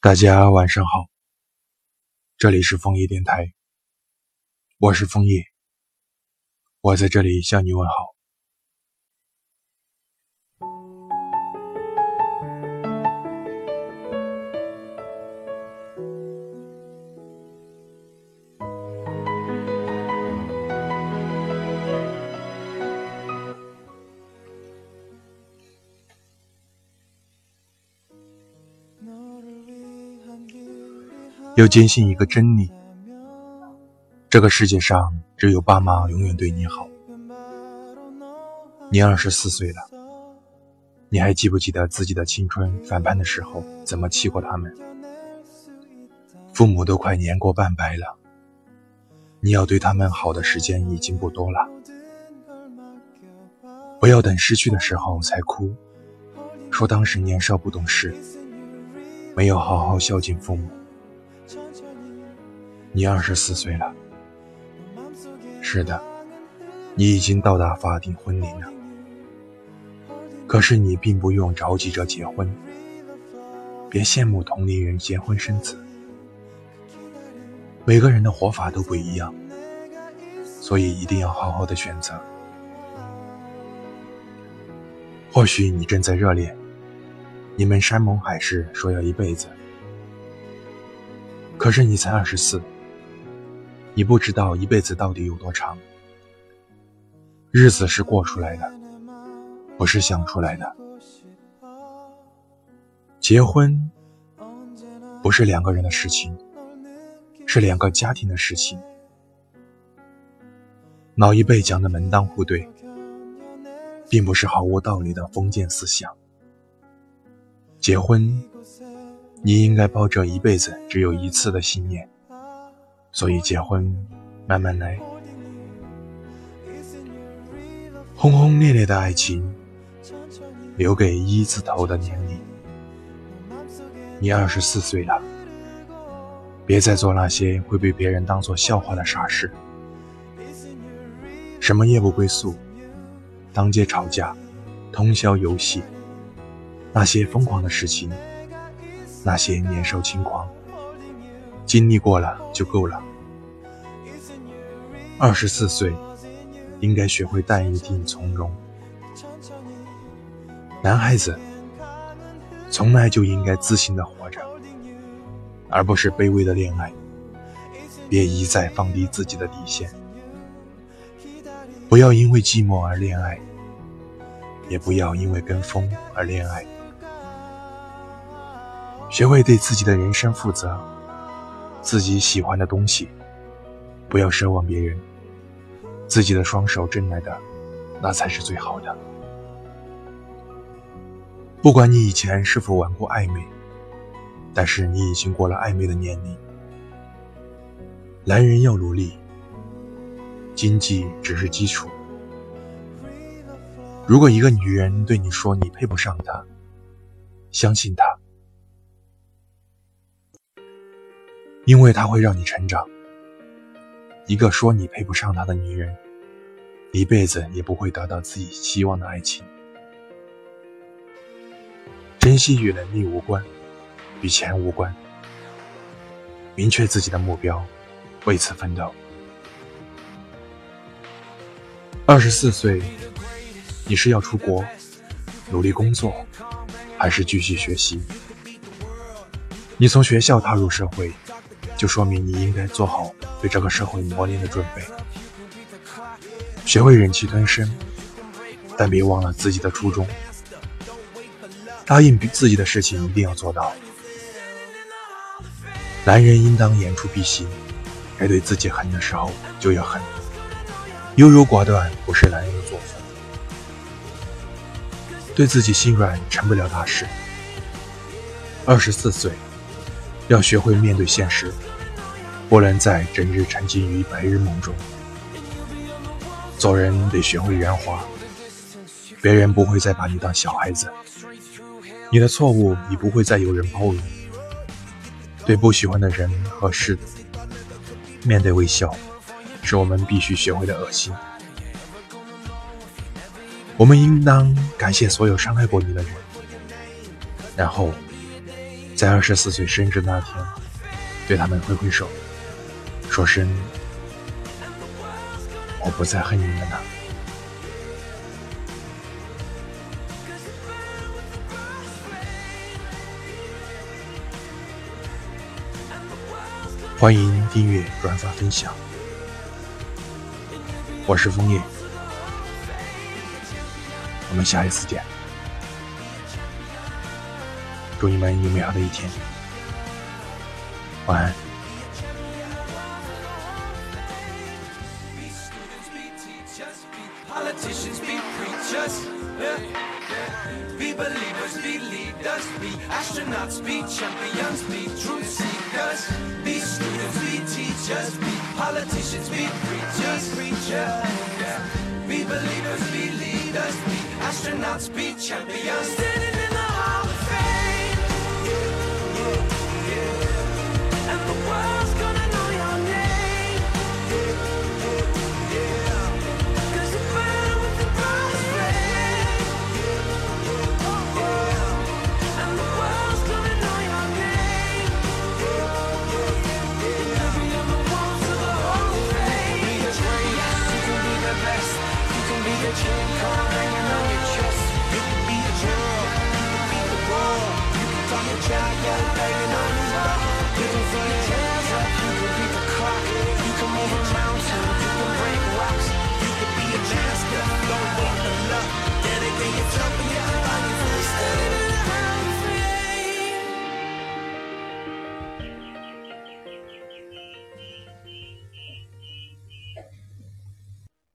大家晚上好，这里是枫叶电台，我是枫叶，我在这里向你问好。要坚信一个真理：这个世界上只有爸妈永远对你好。你二十四岁了，你还记不记得自己的青春反叛的时候怎么气过他们？父母都快年过半百了，你要对他们好的时间已经不多了。不要等失去的时候才哭，说当时年少不懂事，没有好好孝敬父母。你二十四岁了，是的，你已经到达法定婚龄了。可是你并不用着急着结婚，别羡慕同龄人结婚生子。每个人的活法都不一样，所以一定要好好的选择。或许你正在热恋，你们山盟海誓说要一辈子，可是你才二十四。你不知道一辈子到底有多长，日子是过出来的，不是想出来的。结婚不是两个人的事情，是两个家庭的事情。老一辈讲的门当户对，并不是毫无道理的封建思想。结婚，你应该抱着一辈子只有一次的信念。所以结婚，慢慢来。轰轰烈烈的爱情，留给一字头的年龄。你二十四岁了，别再做那些会被别人当做笑话的傻事。什么夜不归宿，当街吵架，通宵游戏，那些疯狂的事情，那些年少轻狂。经历过了就够了。二十四岁，应该学会淡定从容。男孩子从来就应该自信的活着，而不是卑微的恋爱。别一再放低自己的底线。不要因为寂寞而恋爱，也不要因为跟风而恋爱。学会对自己的人生负责。自己喜欢的东西，不要奢望别人。自己的双手挣来的，那才是最好的。不管你以前是否玩过暧昧，但是你已经过了暧昧的年龄。男人要努力，经济只是基础。如果一个女人对你说你配不上她，相信她。因为他会让你成长。一个说你配不上他的女人，一辈子也不会得到自己希望的爱情。珍惜与能力无关，与钱无关。明确自己的目标，为此奋斗。二十四岁，你是要出国，努力工作，还是继续学习？你从学校踏入社会。就说明你应该做好对这个社会磨练的准备，学会忍气吞声，但别忘了自己的初衷。答应自己的事情一定要做到。男人应当言出必行，该对自己狠的时候就要狠。优柔寡断不是男人的作风，对自己心软成不了大事。二十四岁。要学会面对现实，不能再整日沉浸于白日梦中。做人得学会圆滑，别人不会再把你当小孩子，你的错误已不会再有人包容。对不喜欢的人和事，面对微笑，是我们必须学会的恶心。我们应当感谢所有伤害过你的人，然后。在二十四岁生日那天，对他们挥挥手，说声“我不再恨你们了”。欢迎订阅、转发、分享。我是枫叶，我们下一次见。祝你们有美好的一天，晚安。Be believers, be leaders, be astronauts, be champions, be truth seekers, be students, be teachers, be politicians, be preachers, preachers. Be believers, be leaders, be astronauts, be champions.